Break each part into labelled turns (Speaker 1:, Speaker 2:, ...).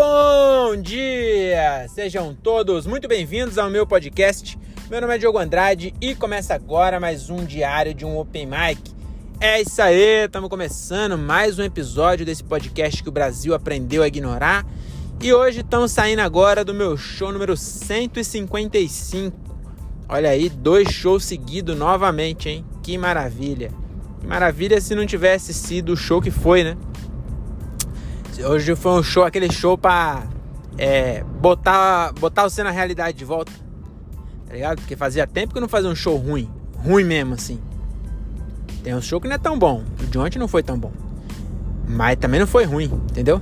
Speaker 1: Bom dia! Sejam todos muito bem-vindos ao meu podcast. Meu nome é Diogo Andrade e começa agora mais um diário de um Open Mic. É isso aí, estamos começando mais um episódio desse podcast que o Brasil aprendeu a ignorar. E hoje estamos saindo agora do meu show número 155. Olha aí, dois shows seguidos novamente, hein? Que maravilha! Que maravilha se não tivesse sido o show que foi, né? Hoje foi um show, aquele show pra é, botar, botar você na realidade de volta. Tá ligado? Porque fazia tempo que eu não fazia um show ruim. Ruim mesmo, assim. Tem um show que não é tão bom. O de ontem não foi tão bom. Mas também não foi ruim, entendeu?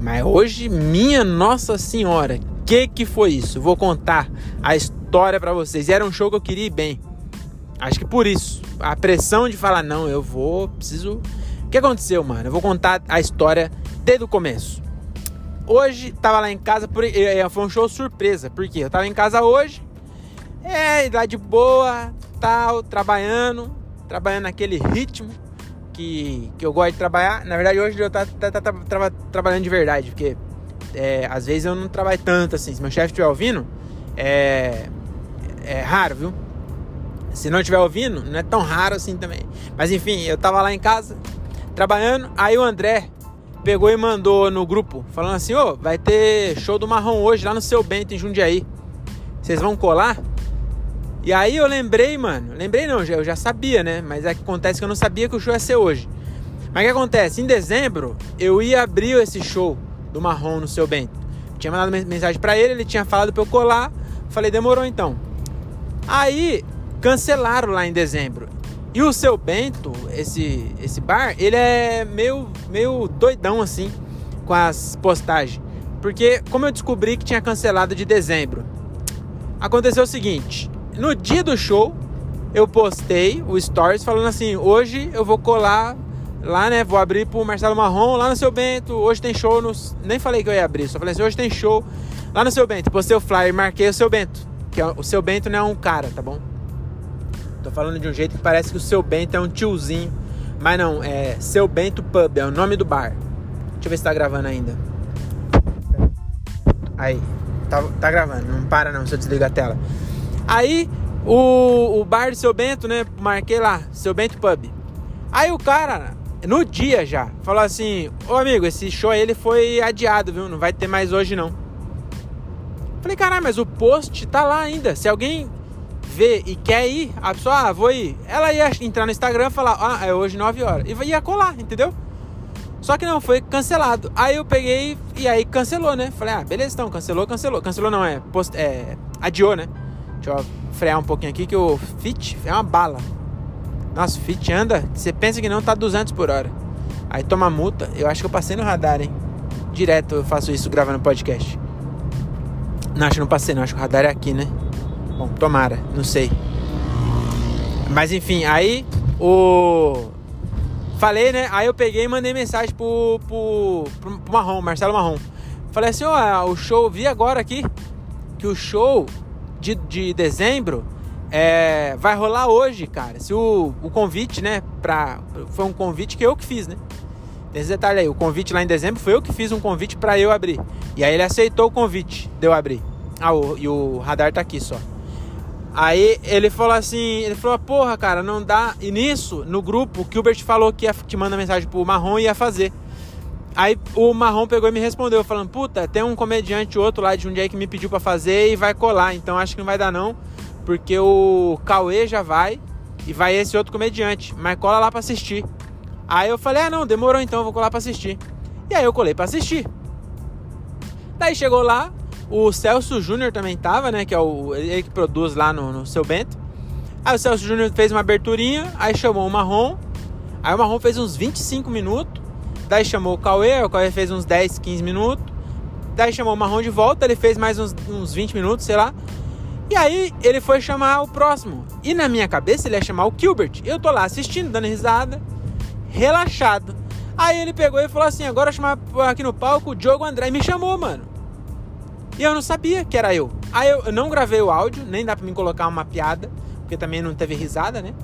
Speaker 1: Mas hoje, minha Nossa Senhora, que que foi isso? Vou contar a história para vocês. Era um show que eu queria ir bem. Acho que por isso. A pressão de falar, não, eu vou, preciso. O que aconteceu, mano? Eu vou contar a história desde o começo. Hoje tava lá em casa, por, foi um show surpresa, porque eu tava em casa hoje, é, lá de boa, tal, trabalhando, trabalhando naquele ritmo que, que eu gosto de trabalhar. Na verdade, hoje eu tava, tava, tava, tava trabalhando de verdade, porque é, às vezes eu não trabalho tanto assim. Se meu chefe estiver ouvindo, é, é raro, viu? Se não estiver ouvindo, não é tão raro assim também. Mas enfim, eu tava lá em casa, trabalhando, aí o André pegou e mandou no grupo, falando assim: Ô, oh, vai ter show do Marrom hoje lá no seu Bento, em Jundiaí. Vocês vão colar? E aí eu lembrei, mano. Lembrei não, eu já sabia, né? Mas é que acontece que eu não sabia que o show ia ser hoje. Mas o que acontece? Em dezembro, eu ia abrir esse show do Marrom no seu Bento. Tinha mandado mensagem para ele, ele tinha falado pra eu colar. Falei, demorou então. Aí cancelaram lá em dezembro. E o seu Bento, esse, esse bar, ele é meio, meio doidão assim com as postagens. Porque como eu descobri que tinha cancelado de dezembro, aconteceu o seguinte: no dia do show, eu postei o stories falando assim: hoje eu vou colar lá, né? Vou abrir pro Marcelo Marrom lá no seu Bento. Hoje tem show no. Nem falei que eu ia abrir, só falei assim: hoje tem show lá no seu Bento. Postei o flyer marquei o seu Bento. Que é, o seu Bento não é um cara, tá bom? Tô falando de um jeito que parece que o seu Bento é um tiozinho. Mas não, é Seu Bento Pub, é o nome do bar. Deixa eu ver se tá gravando ainda. Aí, tá, tá gravando, não para não se eu desligar a tela. Aí, o, o bar do Seu Bento, né, marquei lá, Seu Bento Pub. Aí o cara, no dia já, falou assim: Ô amigo, esse show aí ele foi adiado, viu? Não vai ter mais hoje não. Falei, caralho, mas o post tá lá ainda. Se alguém vê e quer ir, a pessoa, ah, vou ir. Ela ia entrar no Instagram e falar, ah, é hoje 9 horas. E ia colar, entendeu? Só que não, foi cancelado. Aí eu peguei e aí cancelou, né? Falei, ah, beleza, então, cancelou, cancelou. Cancelou não, é, post, é adiou, né? Deixa eu frear um pouquinho aqui que o Fit é uma bala. Nossa, o Fit anda, você pensa que não, tá 200 por hora. Aí toma multa. Eu acho que eu passei no radar, hein? Direto eu faço isso gravando podcast. Não, acho que não passei, não. Acho que o radar é aqui, né? Bom, tomara, não sei. Mas enfim, aí o. Falei, né? Aí eu peguei e mandei mensagem pro, pro, pro, pro Marrom, Marcelo Marrom. Falei assim, ó, o show, vi agora aqui que o show de, de dezembro é, vai rolar hoje, cara. Se o, o convite, né, pra, foi um convite que eu que fiz, né? Tem esse detalhe aí, o convite lá em dezembro foi eu que fiz um convite para eu abrir. E aí ele aceitou o convite de eu abrir. Ah, o, e o radar tá aqui só. Aí ele falou assim, ele falou, porra, cara, não dá. E nisso, no grupo, o Gilbert falou que ia te manda mensagem pro Marrom e ia fazer. Aí o Marrom pegou e me respondeu, falando, puta, tem um comediante outro lá de um dia que me pediu para fazer e vai colar, então acho que não vai dar não, porque o Cauê já vai e vai esse outro comediante, mas cola lá para assistir. Aí eu falei, ah não, demorou então, vou colar para assistir. E aí eu colei para assistir. Daí chegou lá, o Celso Júnior também tava, né? Que é o, ele que produz lá no, no seu Bento. Aí o Celso Júnior fez uma aberturinha, aí chamou o Marrom. Aí o Marrom fez uns 25 minutos. Daí chamou o Cauê, o Cauê fez uns 10, 15 minutos. Daí chamou o Marrom de volta, ele fez mais uns, uns 20 minutos, sei lá. E aí ele foi chamar o próximo. E na minha cabeça ele ia chamar o Gilbert. Eu tô lá assistindo, dando risada, relaxado. Aí ele pegou e falou assim: agora chamar aqui no palco o Diogo André. E me chamou, mano. E eu não sabia que era eu. Aí eu, não gravei o áudio, nem dá pra mim colocar uma piada, porque também não teve risada, né?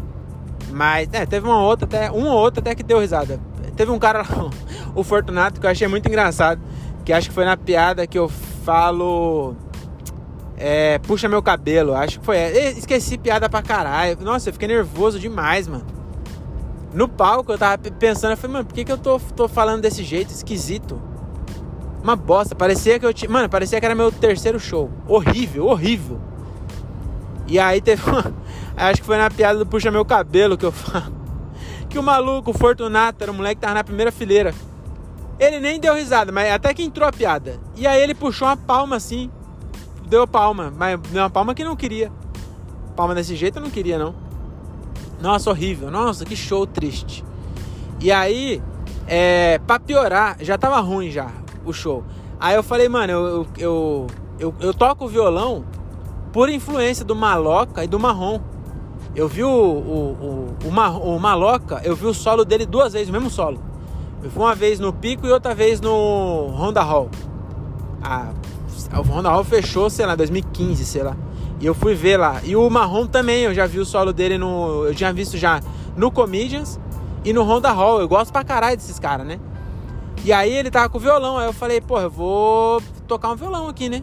Speaker 1: Mas, é, teve uma outra até, uma ou outra até que deu risada. Teve um cara lá, o Fortunato, que eu achei muito engraçado, Que acho que foi na piada que eu falo. É, puxa meu cabelo, acho que foi. Esqueci piada pra caralho. Nossa, eu fiquei nervoso demais, mano. No palco eu tava pensando, eu falei, mano, por que, que eu tô, tô falando desse jeito? Esquisito. Uma bosta. Parecia que eu tinha. Mano, parecia que era meu terceiro show. Horrível, horrível. E aí teve uma. Acho que foi na piada do Puxa Meu Cabelo que eu falo. Que o maluco, o Fortunato, era um moleque que tava na primeira fileira. Ele nem deu risada, mas até que entrou a piada. E aí ele puxou uma palma assim. Deu palma, mas deu uma palma que não queria. Palma desse jeito eu não queria, não. Nossa, horrível. Nossa, que show triste. E aí, é, pra piorar, já tava ruim já o show. Aí eu falei, mano, eu, eu, eu, eu toco violão por influência do Maloca e do Marrom. Eu vi o, o, o, o, o Maloca, eu vi o solo dele duas vezes, o mesmo solo. Eu fui uma vez no Pico e outra vez no Honda Hall. A, o Honda Hall fechou, sei lá, 2015, sei lá. E eu fui ver lá. E o Marrom também, eu já vi o solo dele no. Eu tinha visto já no Comedians e no Honda Hall. Eu gosto pra caralho desses caras, né? E aí ele tava com o violão. Aí eu falei, pô, eu vou tocar um violão aqui, né?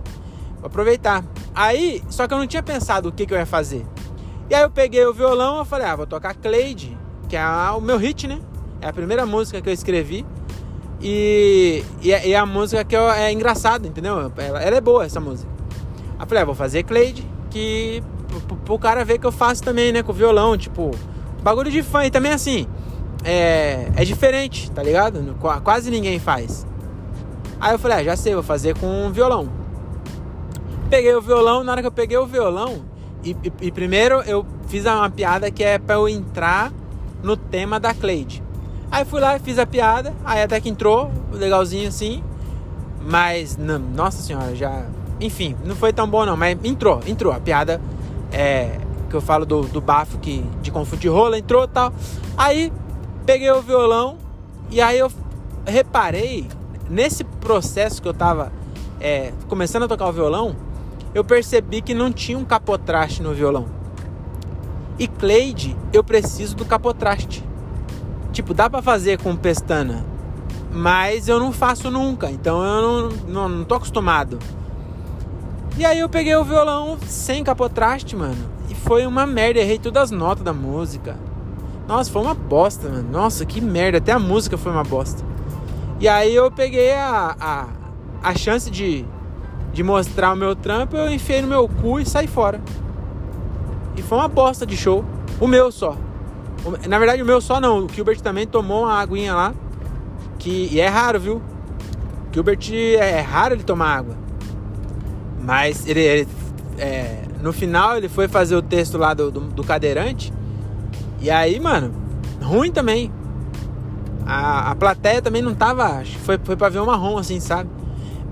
Speaker 1: Vou aproveitar. Aí, só que eu não tinha pensado o que, que eu ia fazer. E aí eu peguei o violão e falei, ah, vou tocar Cleide, que é o meu hit, né? É a primeira música que eu escrevi. E, e, é, e é a música que eu, é engraçada, entendeu? Ela, ela, é boa, essa música. Aí eu falei, ah, vou fazer Cleide, que pro, pro cara ver que eu faço também, né? Com o violão, tipo, bagulho de fã. E também assim, é, é diferente, tá ligado? Quase ninguém faz. Aí eu falei, ah, já sei, vou fazer com violão. Peguei o violão, na hora que eu peguei o violão, e, e, e primeiro eu fiz uma piada que é para eu entrar no tema da Cleide. Aí fui lá e fiz a piada, aí até que entrou, legalzinho assim. Mas, não, nossa senhora, já. Enfim, não foi tão bom não, mas entrou, entrou. A piada é, que eu falo do, do bafo que, de confundir rola, entrou e tal. Aí peguei o violão e aí eu reparei nesse processo que eu tava é, começando a tocar o violão, eu percebi que não tinha um capotraste no violão. E Cleide, eu preciso do capotraste. Tipo, dá para fazer com pestana, mas eu não faço nunca, então eu não, não, não tô acostumado. E aí eu peguei o violão sem capotraste, mano, e foi uma merda, errei todas as notas da música. Nossa, foi uma bosta, mano. Nossa, que merda, até a música foi uma bosta. E aí eu peguei a, a, a chance de, de mostrar o meu trampo, eu enfiei no meu cu e saí fora. E foi uma bosta de show. O meu só. Na verdade, o meu só não. O Gilbert também tomou uma aguinha lá. Que, e é raro, viu? O Gilbert é, é raro ele tomar água. Mas ele, ele é, no final ele foi fazer o texto lá do, do, do, cadeirante. E aí, mano, ruim também. A, a plateia também não tava. Acho que foi, foi pra ver o marrom, assim, sabe?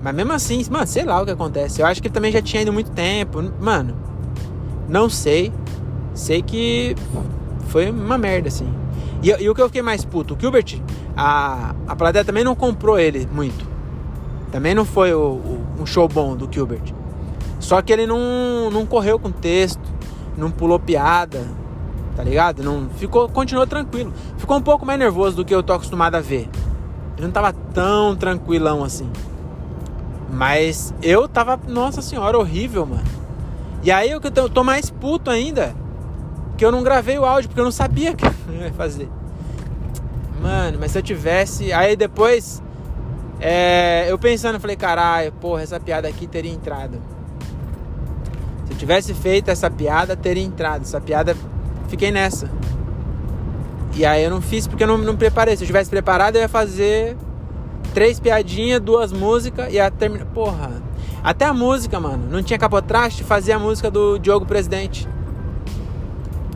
Speaker 1: Mas mesmo assim, mano, sei lá o que acontece. Eu acho que ele também já tinha ido muito tempo. Mano, não sei. Sei que foi uma merda, assim. E, e, o que eu fiquei mais puto, o Gilbert, a, a plateia também não comprou ele muito. Também não foi o, o, um show bom do Gilbert. Só que ele não, não correu com texto, não pulou piada, tá ligado? Não ficou, continuou tranquilo. Ficou um pouco mais nervoso do que eu tô acostumado a ver. Ele não tava tão tranquilão assim. Mas eu tava, nossa senhora, horrível, mano. E aí eu tô, tô mais puto ainda que eu não gravei o áudio, porque eu não sabia que eu ia fazer. Mano, mas se eu tivesse. Aí depois. É, eu pensando, falei, caralho, porra, essa piada aqui teria entrado. Se eu tivesse feito essa piada, teria entrado. Essa piada, fiquei nessa. E aí eu não fiz porque eu não, não preparei. Se eu tivesse preparado, eu ia fazer três piadinhas, duas músicas e ia terminar. Porra. Até a música, mano. Não tinha capotraste, fazia a música do Diogo Presidente.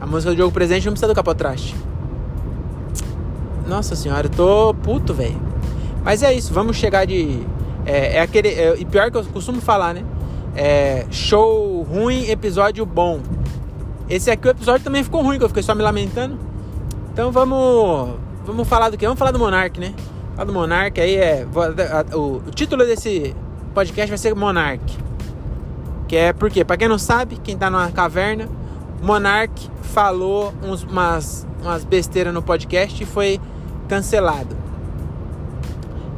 Speaker 1: A música do jogo presente não precisa do capotraste. Nossa senhora, eu tô puto, velho. Mas é isso, vamos chegar de. É, é aquele. É, e pior que eu costumo falar, né? É, show ruim, episódio bom. Esse aqui o episódio também ficou ruim, que eu fiquei só me lamentando. Então vamos. Vamos falar do que? Vamos falar do Monark, né? Falar do Monark aí é. O, o título desse podcast vai ser Monark. Que é porque, pra quem não sabe, quem tá numa caverna Monark falou uns, umas, umas besteiras no podcast e foi cancelado.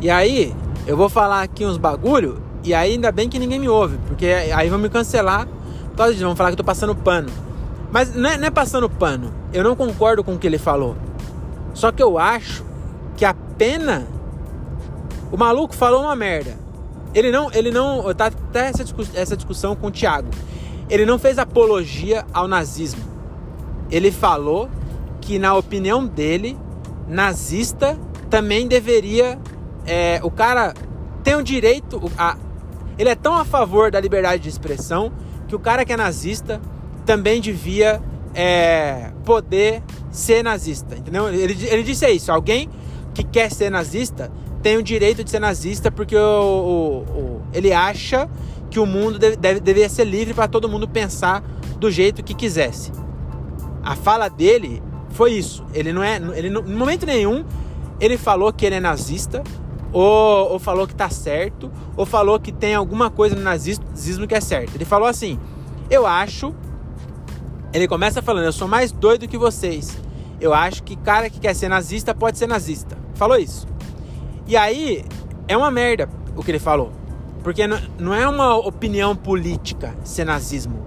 Speaker 1: E aí, eu vou falar aqui uns bagulho e aí ainda bem que ninguém me ouve, porque aí vão me cancelar disso, vão falar que eu tô passando pano. Mas não é, não é passando pano, eu não concordo com o que ele falou. Só que eu acho que a pena. O maluco falou uma merda. Ele não. Ele não. Tá até essa, essa discussão com o Thiago. Ele não fez apologia ao nazismo. Ele falou que, na opinião dele, nazista também deveria. É, o cara tem o direito. A, ele é tão a favor da liberdade de expressão que o cara que é nazista também devia é, poder ser nazista. Entendeu? Ele, ele disse isso. Alguém que quer ser nazista tem o direito de ser nazista porque o, o, o ele acha que o mundo deve, deve, deveria ser livre para todo mundo pensar do jeito que quisesse. A fala dele foi isso. Ele não é. Ele, no momento nenhum ele falou que ele é nazista, ou, ou falou que tá certo, ou falou que tem alguma coisa no nazismo que é certo. Ele falou assim: Eu acho. Ele começa falando: Eu sou mais doido que vocês. Eu acho que cara que quer ser nazista pode ser nazista. Falou isso. E aí, é uma merda o que ele falou. Porque não é uma opinião política ser nazismo.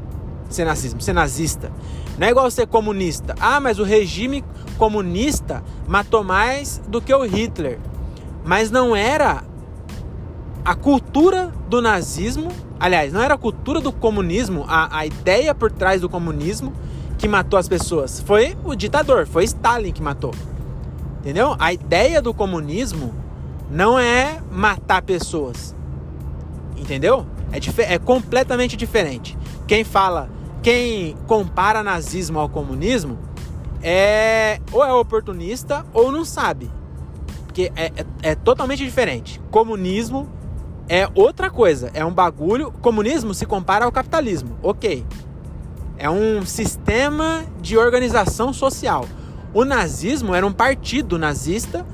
Speaker 1: Ser nazismo, ser nazista. Não é igual ser comunista. Ah, mas o regime comunista matou mais do que o Hitler. Mas não era a cultura do nazismo, aliás, não era a cultura do comunismo, a, a ideia por trás do comunismo que matou as pessoas. Foi o ditador, foi Stalin que matou. Entendeu? A ideia do comunismo não é matar pessoas. Entendeu? É, é completamente diferente. Quem fala, quem compara nazismo ao comunismo é ou é oportunista ou não sabe. Porque é, é, é totalmente diferente. Comunismo é outra coisa. É um bagulho. Comunismo se compara ao capitalismo. Ok. É um sistema de organização social. O nazismo era um partido nazista,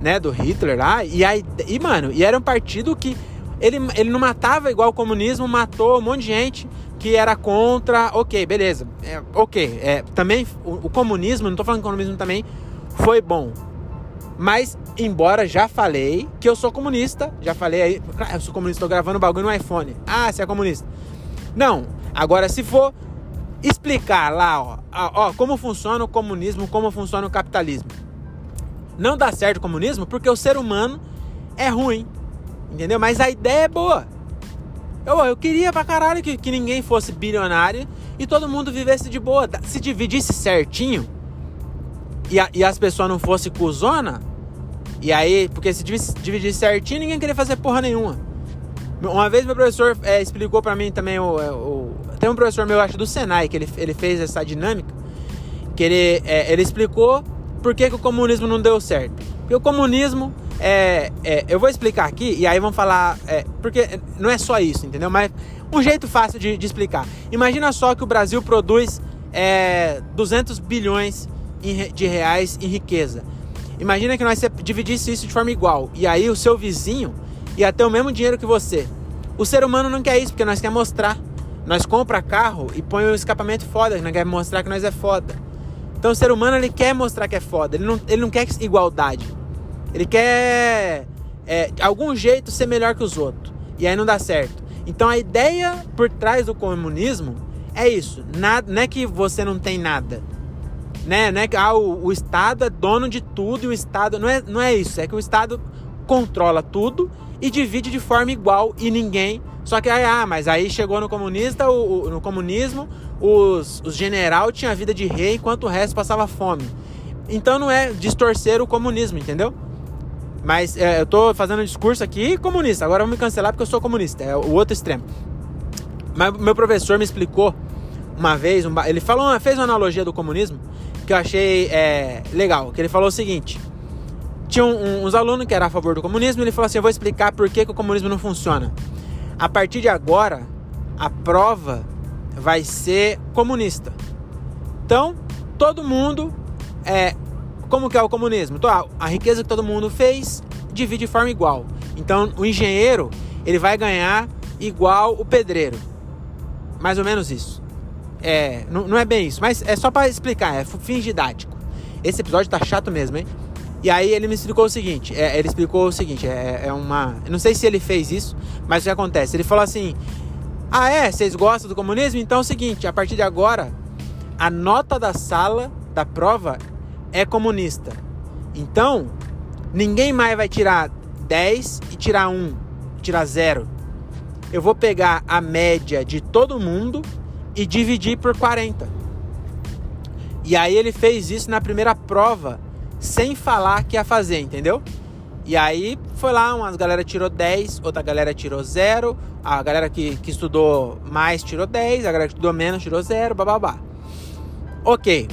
Speaker 1: né, do Hitler lá, e aí, e mano, e era um partido que ele, ele não matava igual o comunismo, matou um monte de gente que era contra. Ok, beleza. É, ok. É, também o, o, comunismo, não tô falando que o comunismo também foi bom. Mas, embora já falei que eu sou comunista, já falei aí, eu sou comunista, tô gravando bagulho no iPhone. Ah, você é comunista. Não. Agora, se for explicar lá, ó, ó, como funciona o comunismo, como funciona o capitalismo. Não dá certo o comunismo porque o ser humano é ruim. Entendeu? Mas a ideia é boa. Eu, eu queria pra caralho que, que ninguém fosse bilionário e todo mundo vivesse de boa. Se dividisse certinho e, a, e as pessoas não fossem cuzona, e aí, porque se dividisse certinho, ninguém queria fazer porra nenhuma. Uma vez meu professor é, explicou para mim também o, é, o, Tem um professor meu, acho, do Senai, que ele, ele fez essa dinâmica. Que ele, é, ele explicou por que, que o comunismo não deu certo. Porque o comunismo é, é, eu vou explicar aqui e aí vamos falar. É, porque não é só isso, entendeu? Mas um jeito fácil de, de explicar. Imagina só que o Brasil produz é, 200 bilhões de reais em riqueza. Imagina que nós dividisse isso de forma igual. E aí o seu vizinho ia ter o mesmo dinheiro que você. O ser humano não quer isso, porque nós quer mostrar. Nós compra carro e põe um escapamento foda, nós quer mostrar que nós é foda. Então o ser humano ele quer mostrar que é foda, ele não, ele não quer igualdade. Ele quer é, de algum jeito ser melhor que os outros. E aí não dá certo. Então a ideia por trás do comunismo é isso. Nada, não é que você não tem nada. Né? É que ah, o, o Estado é dono de tudo e o Estado. Não é, não é isso. É que o Estado controla tudo e divide de forma igual e ninguém. Só que ah, mas aí chegou no comunista, o, o no comunismo, os, os general tinham vida de rei enquanto o resto passava fome. Então não é distorcer o comunismo, entendeu? Mas é, eu tô fazendo um discurso aqui comunista. Agora vão me cancelar porque eu sou comunista. É o outro extremo. Mas meu professor me explicou uma vez, um, ele falou, fez uma analogia do comunismo que eu achei é, legal. Que ele falou o seguinte: tinha um, uns alunos que eram a favor do comunismo. Ele falou assim: eu vou explicar por que, que o comunismo não funciona. A partir de agora, a prova vai ser comunista. Então, todo mundo é, como que é o comunismo? Então, a riqueza que todo mundo fez divide de forma igual. Então, o engenheiro ele vai ganhar igual o pedreiro. Mais ou menos isso. É, não, não é bem isso, mas é só para explicar, é fim didático. Esse episódio tá chato mesmo, hein? E aí ele me explicou o seguinte, é, ele explicou o seguinte, é, é uma... Não sei se ele fez isso, mas o que acontece? Ele falou assim, ah é, vocês gostam do comunismo? Então é o seguinte, a partir de agora, a nota da sala, da prova, é comunista. Então, ninguém mais vai tirar 10 e tirar 1, tirar 0. Eu vou pegar a média de todo mundo e dividir por 40. E aí ele fez isso na primeira prova, sem falar que ia fazer, entendeu? E aí foi lá, umas galera tirou 10, outra galera tirou 0, a galera que, que estudou mais tirou 10, a galera que estudou menos tirou 0, bababá. Ok.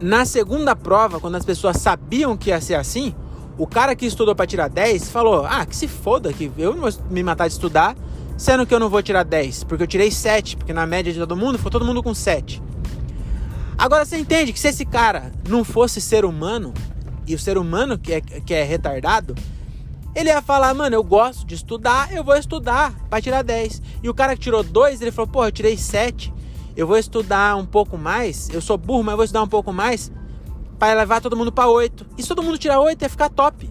Speaker 1: Na segunda prova, quando as pessoas sabiam que ia ser assim, o cara que estudou para tirar 10 falou: Ah, que se foda, que eu não vou me matar de estudar, sendo que eu não vou tirar 10, porque eu tirei 7, porque na média de todo mundo foi todo mundo com 7. Agora você entende que se esse cara não fosse ser humano, e o ser humano que é, que é retardado, ele ia falar, mano, eu gosto de estudar, eu vou estudar para tirar 10. E o cara que tirou 2, ele falou, pô, eu tirei 7, eu vou estudar um pouco mais, eu sou burro, mas eu vou estudar um pouco mais para levar todo mundo para 8. E se todo mundo tirar 8, ia ficar top.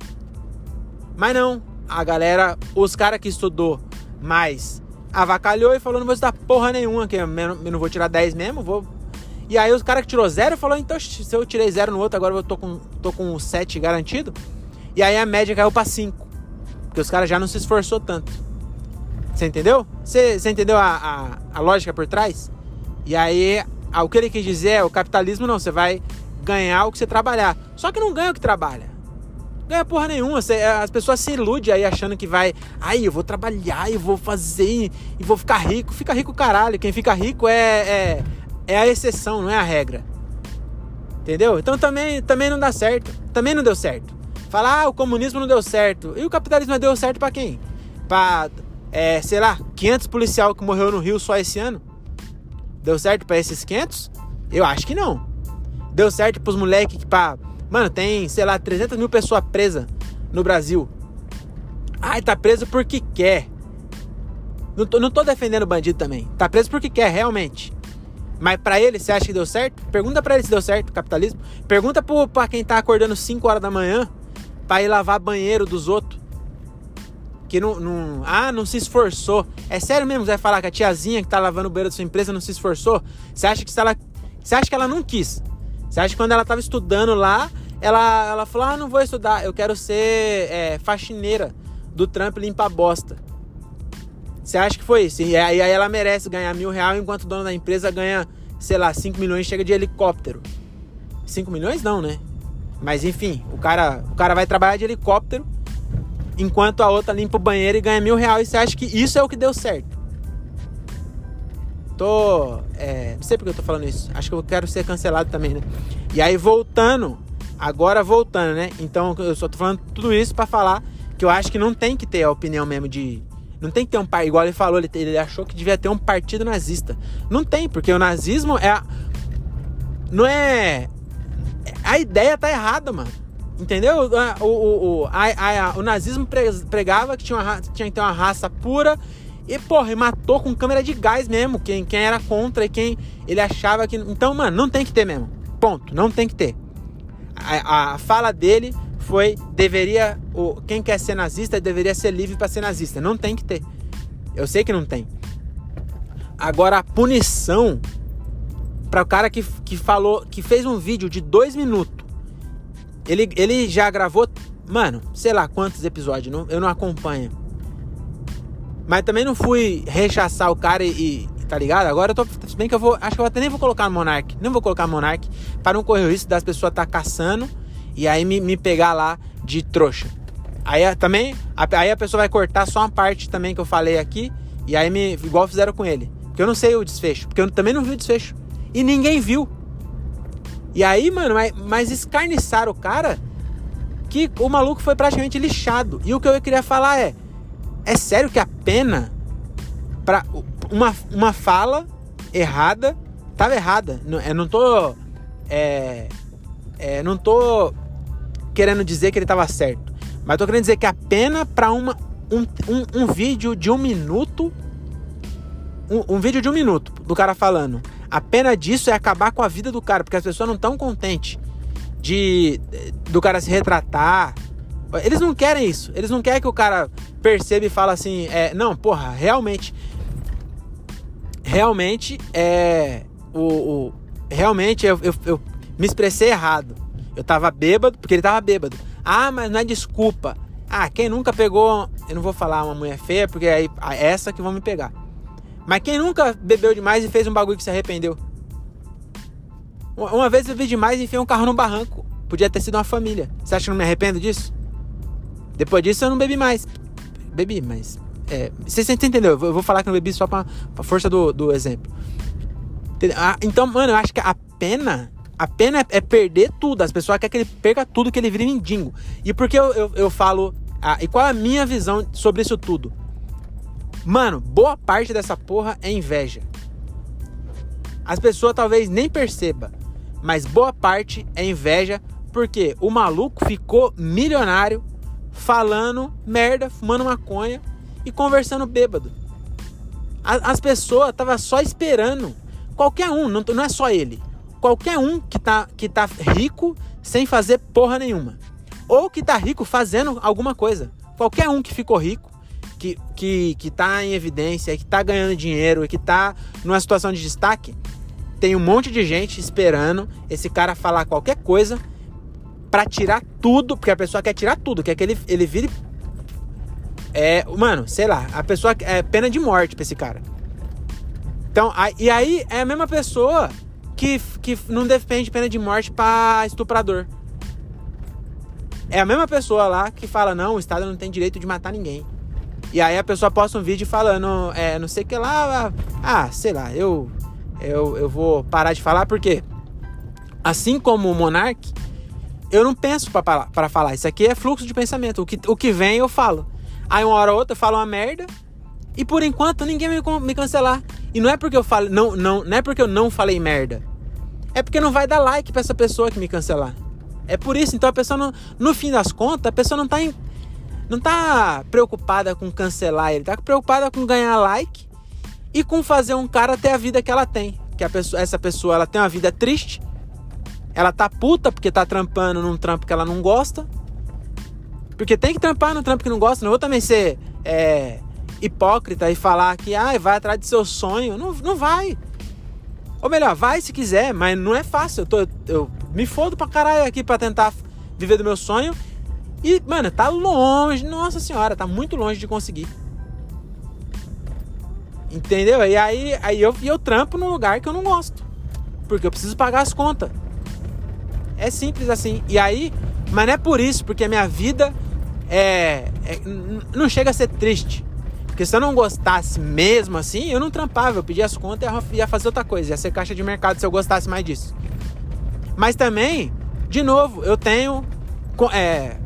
Speaker 1: Mas não, a galera, os caras que estudou mais, avacalhou e falou: não vou estudar porra nenhuma, que eu não vou tirar 10 mesmo, vou. E aí os caras que tirou 0 falou: então se eu tirei 0 no outro, agora eu tô com, tô com 7 garantido. E aí a média caiu para 5. Porque os caras já não se esforçou tanto. Você entendeu? Você, você entendeu a, a, a lógica por trás? E aí, o que ele quis dizer é: o capitalismo não, você vai ganhar o que você trabalhar. Só que não ganha o que trabalha. Ganha porra nenhuma. É, as pessoas se iludem aí achando que vai. Ai, eu vou trabalhar, eu vou fazer e vou ficar rico. Fica rico caralho. Quem fica rico é, é, é a exceção, não é a regra. Entendeu? Então também, também não dá certo. Também não deu certo. Falar, ah, o comunismo não deu certo. E o capitalismo deu certo para quem? Pra, é, sei lá, 500 policial que morreu no Rio só esse ano? Deu certo para esses 500? Eu acho que não. Deu certo pros moleques que, pá. Mano, tem, sei lá, 300 mil pessoas presas no Brasil. Ai, tá preso porque quer. Não tô, não tô defendendo bandido também. Tá preso porque quer, realmente. Mas para ele, você acha que deu certo? Pergunta para ele se deu certo o capitalismo. Pergunta pro, pra quem tá acordando 5 horas da manhã pra ir lavar banheiro dos outros. Que não, não. Ah, não se esforçou. É sério mesmo, você vai falar que a tiazinha que tá lavando o banheiro da sua empresa não se esforçou? Você acha que se ela. Você acha que ela não quis? Você acha que quando ela estava estudando lá, ela, ela falou: Ah, não vou estudar, eu quero ser é, faxineira do trampo limpa bosta. Você acha que foi isso? E aí ela merece ganhar mil reais, enquanto o dono da empresa ganha, sei lá, 5 milhões chega de helicóptero. 5 milhões não, né? Mas enfim, o cara, o cara vai trabalhar de helicóptero, enquanto a outra limpa o banheiro e ganha mil reais. E você acha que isso é o que deu certo? Tô. É, não sei porque eu tô falando isso. Acho que eu quero ser cancelado também, né? E aí, voltando. Agora voltando, né? Então eu só tô falando tudo isso para falar que eu acho que não tem que ter a opinião mesmo de. Não tem que ter um partido. Igual ele falou, ele, ele achou que devia ter um partido nazista. Não tem, porque o nazismo é. Não é. A ideia tá errada, mano. Entendeu? O, o, o, a, a, o nazismo pregava que tinha, uma, tinha que ter uma raça pura e, porra, matou com câmera de gás mesmo. Quem, quem era contra e quem ele achava que. Então, mano, não tem que ter mesmo. Ponto. Não tem que ter. A, a fala dele foi: deveria. O, quem quer ser nazista deveria ser livre para ser nazista. Não tem que ter. Eu sei que não tem. Agora, a punição para o cara que, que falou, que fez um vídeo de dois minutos. Ele, ele já gravou, mano, sei lá quantos episódios, não, eu não acompanho. Mas também não fui rechaçar o cara e, e tá ligado? Agora eu tô. Se bem que eu vou. Acho que eu até nem vou colocar Monark. Nem vou colocar Monark. Para não correr o risco das pessoas tá caçando e aí me, me pegar lá de trouxa. Aí também. Aí a pessoa vai cortar só uma parte também que eu falei aqui. E aí me. Igual fizeram com ele. Porque eu não sei o desfecho. Porque eu também não vi o desfecho. E ninguém viu. E aí, mano, mas, mas escarniçaram o cara que o maluco foi praticamente lixado. E o que eu queria falar é é sério que a pena para uma, uma fala errada tava errada. Eu não tô é, é, não tô querendo dizer que ele tava certo, mas tô querendo dizer que a pena para uma um, um, um, vídeo de um minuto um, um vídeo de um minuto do cara falando a pena disso é acabar com a vida do cara, porque as pessoas não estão contentes de do cara se retratar. Eles não querem isso. Eles não querem que o cara perceba e fala assim, é, não, porra, realmente realmente é o, o realmente eu, eu, eu, me expressei errado. Eu tava bêbado, porque ele tava bêbado. Ah, mas não é desculpa. Ah, quem nunca pegou, eu não vou falar uma mulher feia, porque aí é essa que vão me pegar. Mas quem nunca bebeu demais e fez um bagulho que se arrependeu? Uma vez eu bebi demais e enfiei um carro no barranco. Podia ter sido uma família. Você acha que eu não me arrependo disso? Depois disso eu não bebi mais. Bebi, mas. É, você, você entendeu? Eu vou falar que não bebi só pra, pra força do, do exemplo. Ah, então, mano, eu acho que a pena. A pena é, é perder tudo. As pessoas querem que ele perca tudo, que ele vire mendigo. E por que eu, eu, eu falo. E qual é a minha visão sobre isso tudo? Mano, boa parte dessa porra é inveja. As pessoas talvez nem percebam, mas boa parte é inveja porque o maluco ficou milionário falando merda, fumando maconha e conversando bêbado. As pessoas estavam só esperando. Qualquer um, não, não é só ele. Qualquer um que tá, que tá rico sem fazer porra nenhuma. Ou que tá rico fazendo alguma coisa. Qualquer um que ficou rico que, que, que tá em evidência, que tá ganhando dinheiro que tá numa situação de destaque, tem um monte de gente esperando esse cara falar qualquer coisa para tirar tudo, porque a pessoa quer tirar tudo, quer que ele, ele vire. É, mano, sei lá, a pessoa é pena de morte pra esse cara. Então, a, e aí é a mesma pessoa que, que não defende pena de morte para estuprador. É a mesma pessoa lá que fala: não, o Estado não tem direito de matar ninguém. E aí a pessoa posta um vídeo falando, é, não sei o que lá, ah, sei lá, eu, eu, eu vou parar de falar porque, assim como o Monark, eu não penso para falar. Isso aqui é fluxo de pensamento. O que, o que vem eu falo. Aí uma hora ou outra eu falo uma merda e por enquanto ninguém vai me cancelar. E não é porque eu falo, não, não, não é porque eu não falei merda. É porque não vai dar like para essa pessoa que me cancelar. É por isso, então a pessoa não, no fim das contas, a pessoa não tá em, não tá preocupada com cancelar ele, tá preocupada com ganhar like e com fazer um cara ter a vida que ela tem. Que a pessoa, essa pessoa ela tem uma vida triste, ela tá puta porque tá trampando num trampo que ela não gosta. Porque tem que trampar no trampo que não gosta. Não vou também ser é, hipócrita e falar que ah, vai atrás do seu sonho. Não, não vai. Ou melhor, vai se quiser, mas não é fácil. Eu, tô, eu me fodo pra caralho aqui pra tentar viver do meu sonho e, mano, tá longe, nossa senhora, tá muito longe de conseguir. Entendeu? E aí, aí eu, eu trampo num lugar que eu não gosto. Porque eu preciso pagar as contas. É simples assim. E aí, mas não é por isso, porque a minha vida é, é, não chega a ser triste. Porque se eu não gostasse mesmo assim, eu não trampava, eu pedia as contas e ia fazer outra coisa, ia ser caixa de mercado se eu gostasse mais disso. Mas também, de novo, eu tenho é,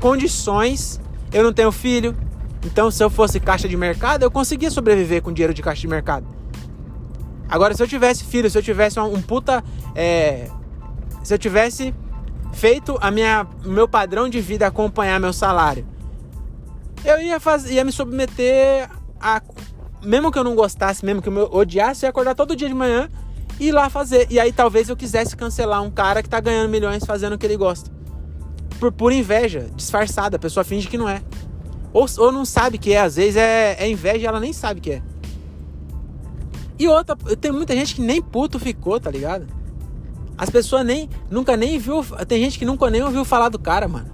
Speaker 1: condições. Eu não tenho filho. Então, se eu fosse caixa de mercado, eu conseguia sobreviver com dinheiro de caixa de mercado. Agora, se eu tivesse filho, se eu tivesse um puta. É, se eu tivesse feito a minha, meu padrão de vida acompanhar meu salário, eu ia, fazer, ia me submeter a. Mesmo que eu não gostasse, mesmo que eu odiasse, eu ia acordar todo dia de manhã e ir lá fazer. E aí talvez eu quisesse cancelar um cara que tá ganhando milhões fazendo o que ele gosta por pura inveja, disfarçada. A pessoa finge que não é. Ou, ou não sabe que é, às vezes é, é inveja e ela nem sabe que é. E outra, tem muita gente que nem puto ficou, tá ligado? As pessoas nem, nunca nem viu. Tem gente que nunca nem ouviu falar do cara, mano.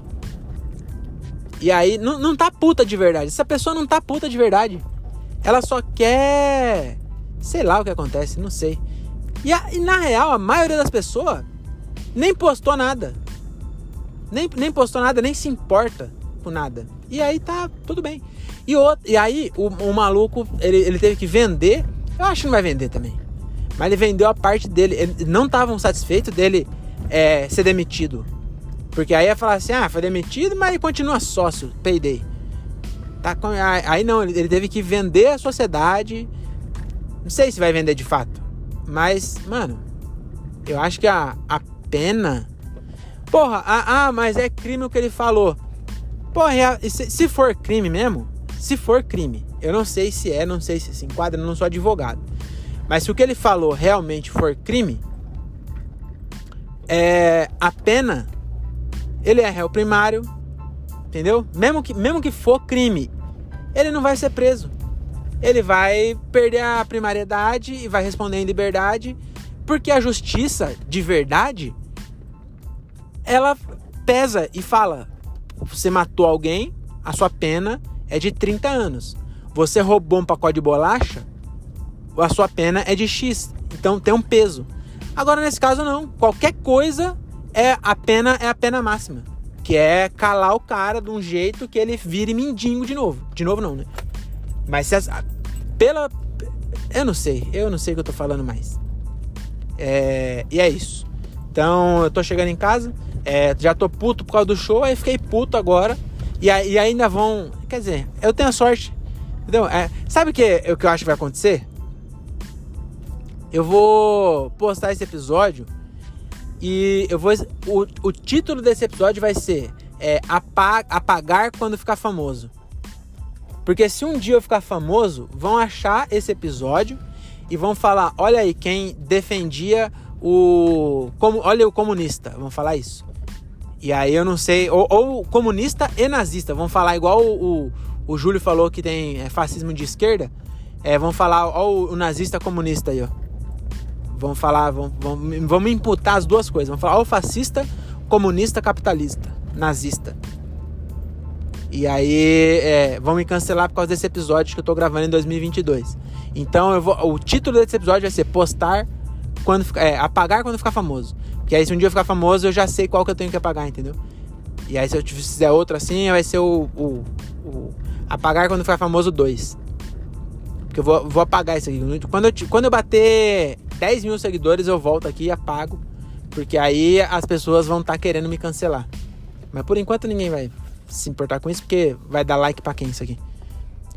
Speaker 1: E aí, não, não tá puta de verdade. Essa pessoa não tá puta de verdade. Ela só quer. Sei lá o que acontece, não sei. E, a, e na real, a maioria das pessoas nem postou nada. Nem, nem postou nada, nem se importa com nada. E aí tá tudo bem. E, outro, e aí o, o maluco, ele, ele teve que vender. Eu acho que não vai vender também. Mas ele vendeu a parte dele. Ele, não estavam satisfeitos dele é, ser demitido. Porque aí ia falar assim: ah, foi demitido, mas ele continua sócio, payday. Tá com, aí não, ele, teve que vender a sociedade. Não sei se vai vender de fato. Mas, mano, eu acho que a, a pena Porra, ah, ah, mas é crime o que ele falou. Porra, se, se for crime mesmo, se for crime, eu não sei se é, não sei se se enquadra, não sou advogado. Mas se o que ele falou realmente for crime, é, a pena, ele é réu primário, entendeu? Mesmo que, mesmo que for crime, ele não vai ser preso. Ele vai perder a primariedade e vai responder em liberdade, porque a justiça de verdade ela pesa e fala: você matou alguém, a sua pena é de 30 anos. Você roubou um pacote de bolacha, a sua pena é de X. Então tem um peso. Agora nesse caso não. Qualquer coisa é a pena é a pena máxima, que é calar o cara de um jeito que ele vire mendigo de novo. De novo não, né? Mas se as, pela eu não sei, eu não sei o que eu tô falando mais. É, e é isso. Então eu tô chegando em casa, é, já tô puto por causa do show, aí fiquei puto agora. E, e ainda vão. Quer dizer, eu tenho a sorte. Entendeu? É, sabe o que, o que eu acho que vai acontecer? Eu vou postar esse episódio e eu vou. O, o título desse episódio vai ser é, Apagar quando ficar famoso. Porque se um dia eu ficar famoso, vão achar esse episódio e vão falar: olha aí, quem defendia o. Como, olha o comunista. Vão falar isso. E aí eu não sei. Ou, ou comunista e nazista. Vão falar igual o, o, o Júlio falou que tem é, fascismo de esquerda. É, vão falar, ó, o, o nazista comunista aí, ó. Vão falar, vão, vão, vão me imputar as duas coisas. Vão falar, ó, o fascista, comunista, capitalista, nazista. E aí é, vão me cancelar por causa desse episódio que eu tô gravando em 2022. Então eu vou, o título desse episódio vai ser postar quando é, apagar quando ficar famoso. Que aí se um dia eu ficar famoso, eu já sei qual que eu tenho que apagar, entendeu? E aí se eu fizer outro assim, vai ser o, o, o apagar quando ficar famoso 2. Porque eu vou, vou apagar isso aqui. Quando eu, quando eu bater 10 mil seguidores, eu volto aqui e apago. Porque aí as pessoas vão estar tá querendo me cancelar. Mas por enquanto ninguém vai se importar com isso, porque vai dar like pra quem isso aqui.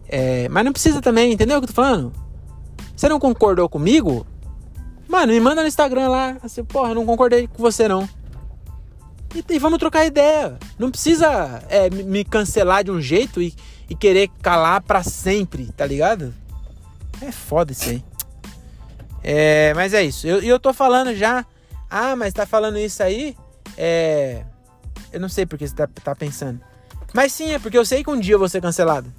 Speaker 1: É, mas não precisa também, entendeu o que eu tô falando? Você não concordou comigo? Mano, me manda no Instagram lá. Assim, porra, eu não concordei com você não. E, e vamos trocar ideia. Não precisa é, me cancelar de um jeito e, e querer calar para sempre, tá ligado? É foda isso aí. É, mas é isso. E eu, eu tô falando já. Ah, mas tá falando isso aí? É. Eu não sei porque você tá, tá pensando. Mas sim, é porque eu sei que um dia eu vou ser cancelado.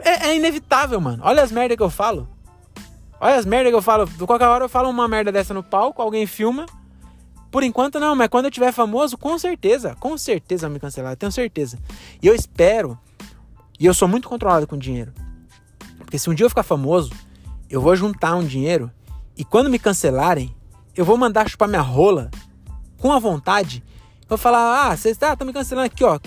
Speaker 1: É, é inevitável, mano. Olha as merdas que eu falo. Olha as merdas que eu falo. Qualquer hora eu falo uma merda dessa no palco, alguém filma. Por enquanto não, mas quando eu tiver famoso, com certeza, com certeza vão me cancelar, tenho certeza. E eu espero, e eu sou muito controlado com dinheiro. Porque se um dia eu ficar famoso, eu vou juntar um dinheiro e quando me cancelarem, eu vou mandar chupar minha rola com a vontade. Eu vou falar: "Ah, você está tá me cancelando aqui, ó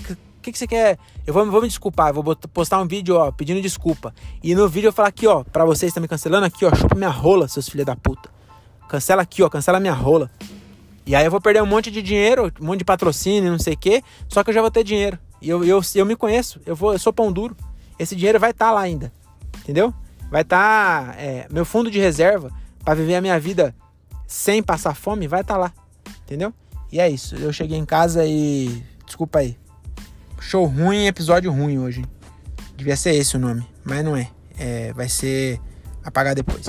Speaker 1: que, que você quer? Eu vou, vou me desculpar, eu vou postar um vídeo, ó, pedindo desculpa. E no vídeo eu falar aqui, ó, pra vocês que estão me cancelando aqui, ó, chupa minha rola, seus filhos da puta. Cancela aqui, ó, cancela minha rola. E aí eu vou perder um monte de dinheiro, um monte de patrocínio, não sei o quê, só que eu já vou ter dinheiro. E eu, eu, eu me conheço, eu, vou, eu sou pão duro. Esse dinheiro vai estar tá lá ainda, entendeu? Vai estar, tá, é, meu fundo de reserva para viver a minha vida sem passar fome, vai estar tá lá, entendeu? E é isso, eu cheguei em casa e... Desculpa aí, Show ruim, episódio ruim hoje. Devia ser esse o nome, mas não é. é vai ser apagar depois.